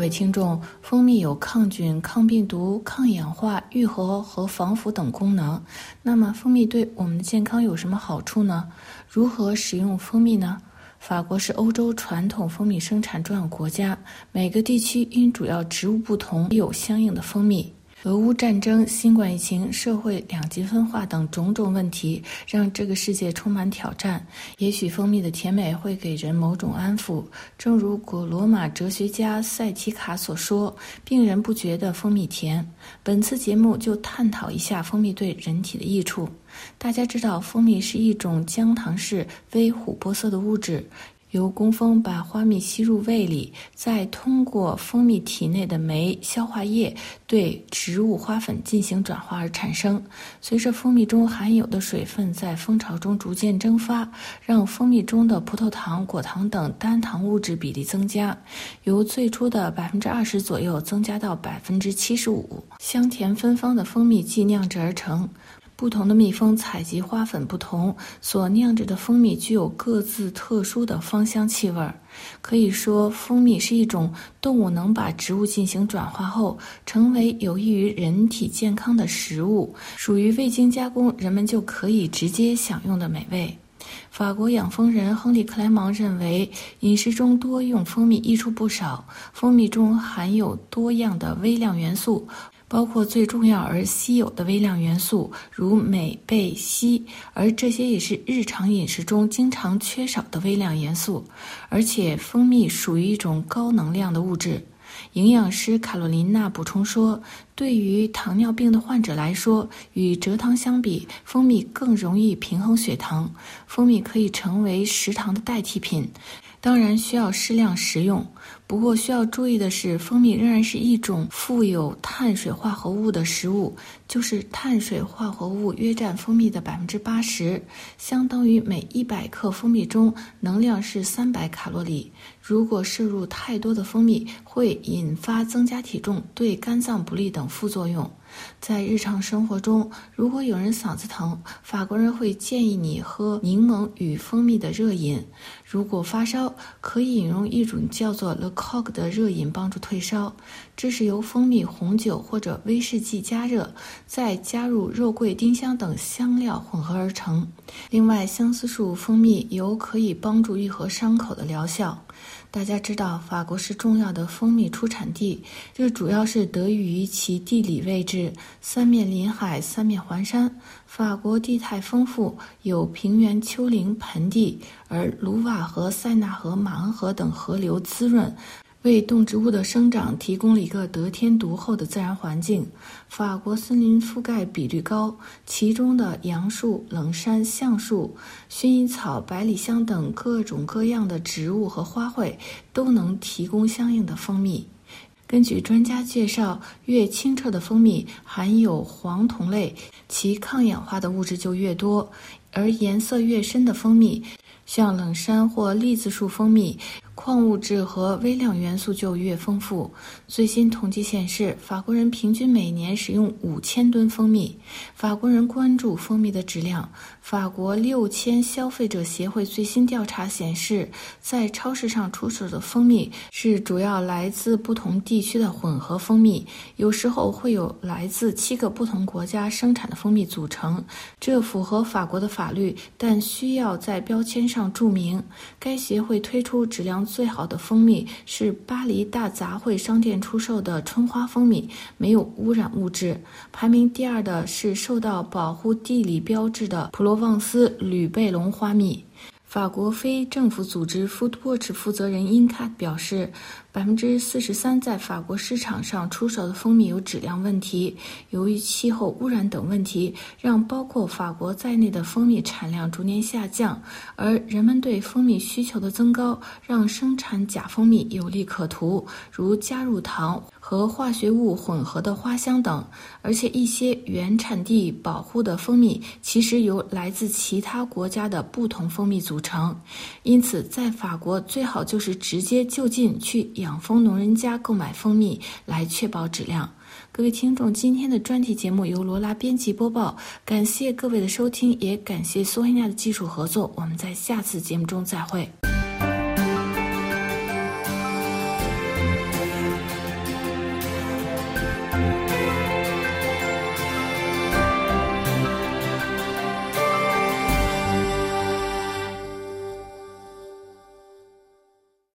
各位听众，蜂蜜有抗菌、抗病毒、抗氧化、愈合和防腐等功能。那么，蜂蜜对我们的健康有什么好处呢？如何使用蜂蜜呢？法国是欧洲传统蜂蜜生产重要国家，每个地区因主要植物不同，有相应的蜂蜜。俄乌战争、新冠疫情、社会两极分化等种种问题，让这个世界充满挑战。也许蜂蜜的甜美会给人某种安抚，正如古罗马哲学家塞提卡所说：“病人不觉得蜂蜜甜。”本次节目就探讨一下蜂蜜对人体的益处。大家知道，蜂蜜是一种姜糖式微琥珀色的物质。由工蜂把花蜜吸入胃里，再通过蜂蜜体内的酶消化液对植物花粉进行转化而产生。随着蜂蜜中含有的水分在蜂巢中逐渐蒸发，让蜂蜜中的葡萄糖、果糖等单糖物质比例增加，由最初的百分之二十左右增加到百分之七十五。香甜芬芳的蜂蜜即酿制而成。不同的蜜蜂采集花粉不同，所酿制的蜂蜜具有各自特殊的芳香气味儿。可以说，蜂蜜是一种动物能把植物进行转化后，成为有益于人体健康的食物，属于未经加工，人们就可以直接享用的美味。法国养蜂人亨利·克莱芒认为，饮食中多用蜂蜜益处不少。蜂蜜中含有多样的微量元素。包括最重要而稀有的微量元素，如镁、钡、硒，而这些也是日常饮食中经常缺少的微量元素。而且，蜂蜜属于一种高能量的物质。营养师卡洛琳娜补充说：“对于糖尿病的患者来说，与蔗糖相比，蜂蜜更容易平衡血糖。蜂蜜可以成为食糖的代替品。”当然需要适量食用，不过需要注意的是，蜂蜜仍然是一种富有碳水化合物的食物，就是碳水化合物约占蜂蜜的百分之八十，相当于每一百克蜂蜜中能量是三百卡路里。如果摄入太多的蜂蜜，会引发增加体重、对肝脏不利等副作用。在日常生活中，如果有人嗓子疼，法国人会建议你喝柠檬与蜂蜜的热饮。如果发烧，可以饮用一种叫做 Le Coq 的热饮帮助退烧。这是由蜂蜜、红酒或者威士忌加热，再加入肉桂、丁香等香料混合而成。另外，相思树蜂蜜有可以帮助愈合伤口的疗效。大家知道，法国是重要的蜂蜜出产地，这主要是得益于其地理位置，三面临海，三面环山。法国地态丰富，有平原、丘陵、盆地，而卢瓦河、塞纳河、马恩河等河流滋润。为动植物的生长提供了一个得天独厚的自然环境。法国森林覆盖比率高，其中的杨树、冷杉、橡树、薰衣草、百里香等各种各样的植物和花卉都能提供相应的蜂蜜。根据专家介绍，越清澈的蜂蜜含有黄酮类，其抗氧化的物质就越多；而颜色越深的蜂蜜，像冷杉或栗子树蜂蜜。矿物质和微量元素就越丰富。最新统计显示，法国人平均每年使用五千吨蜂蜜。法国人关注蜂蜜的质量。法国六千消费者协会最新调查显示，在超市上出售的蜂蜜是主要来自不同地区的混合蜂蜜，有时候会有来自七个不同国家生产的蜂蜜组成。这符合法国的法法律，但需要在标签上注明。该协会推出质量。最好的蜂蜜是巴黎大杂烩商店出售的春花蜂蜜，没有污染物质。排名第二的是受到保护地理标志的普罗旺斯吕贝龙花蜜。法国非政府组织 Foodwatch 负责人因卡表示。百分之四十三在法国市场上出售的蜂蜜有质量问题，由于气候污染等问题，让包括法国在内的蜂蜜产量逐年下降。而人们对蜂蜜需求的增高，让生产假蜂蜜有利可图，如加入糖和化学物混合的花香等。而且一些原产地保护的蜂蜜，其实由来自其他国家的不同蜂蜜组成。因此，在法国最好就是直接就近去。养蜂农人家购买蜂蜜来确保质量。各位听众，今天的专题节目由罗拉编辑播报，感谢各位的收听，也感谢苏黑亚的技术合作。我们在下次节目中再会。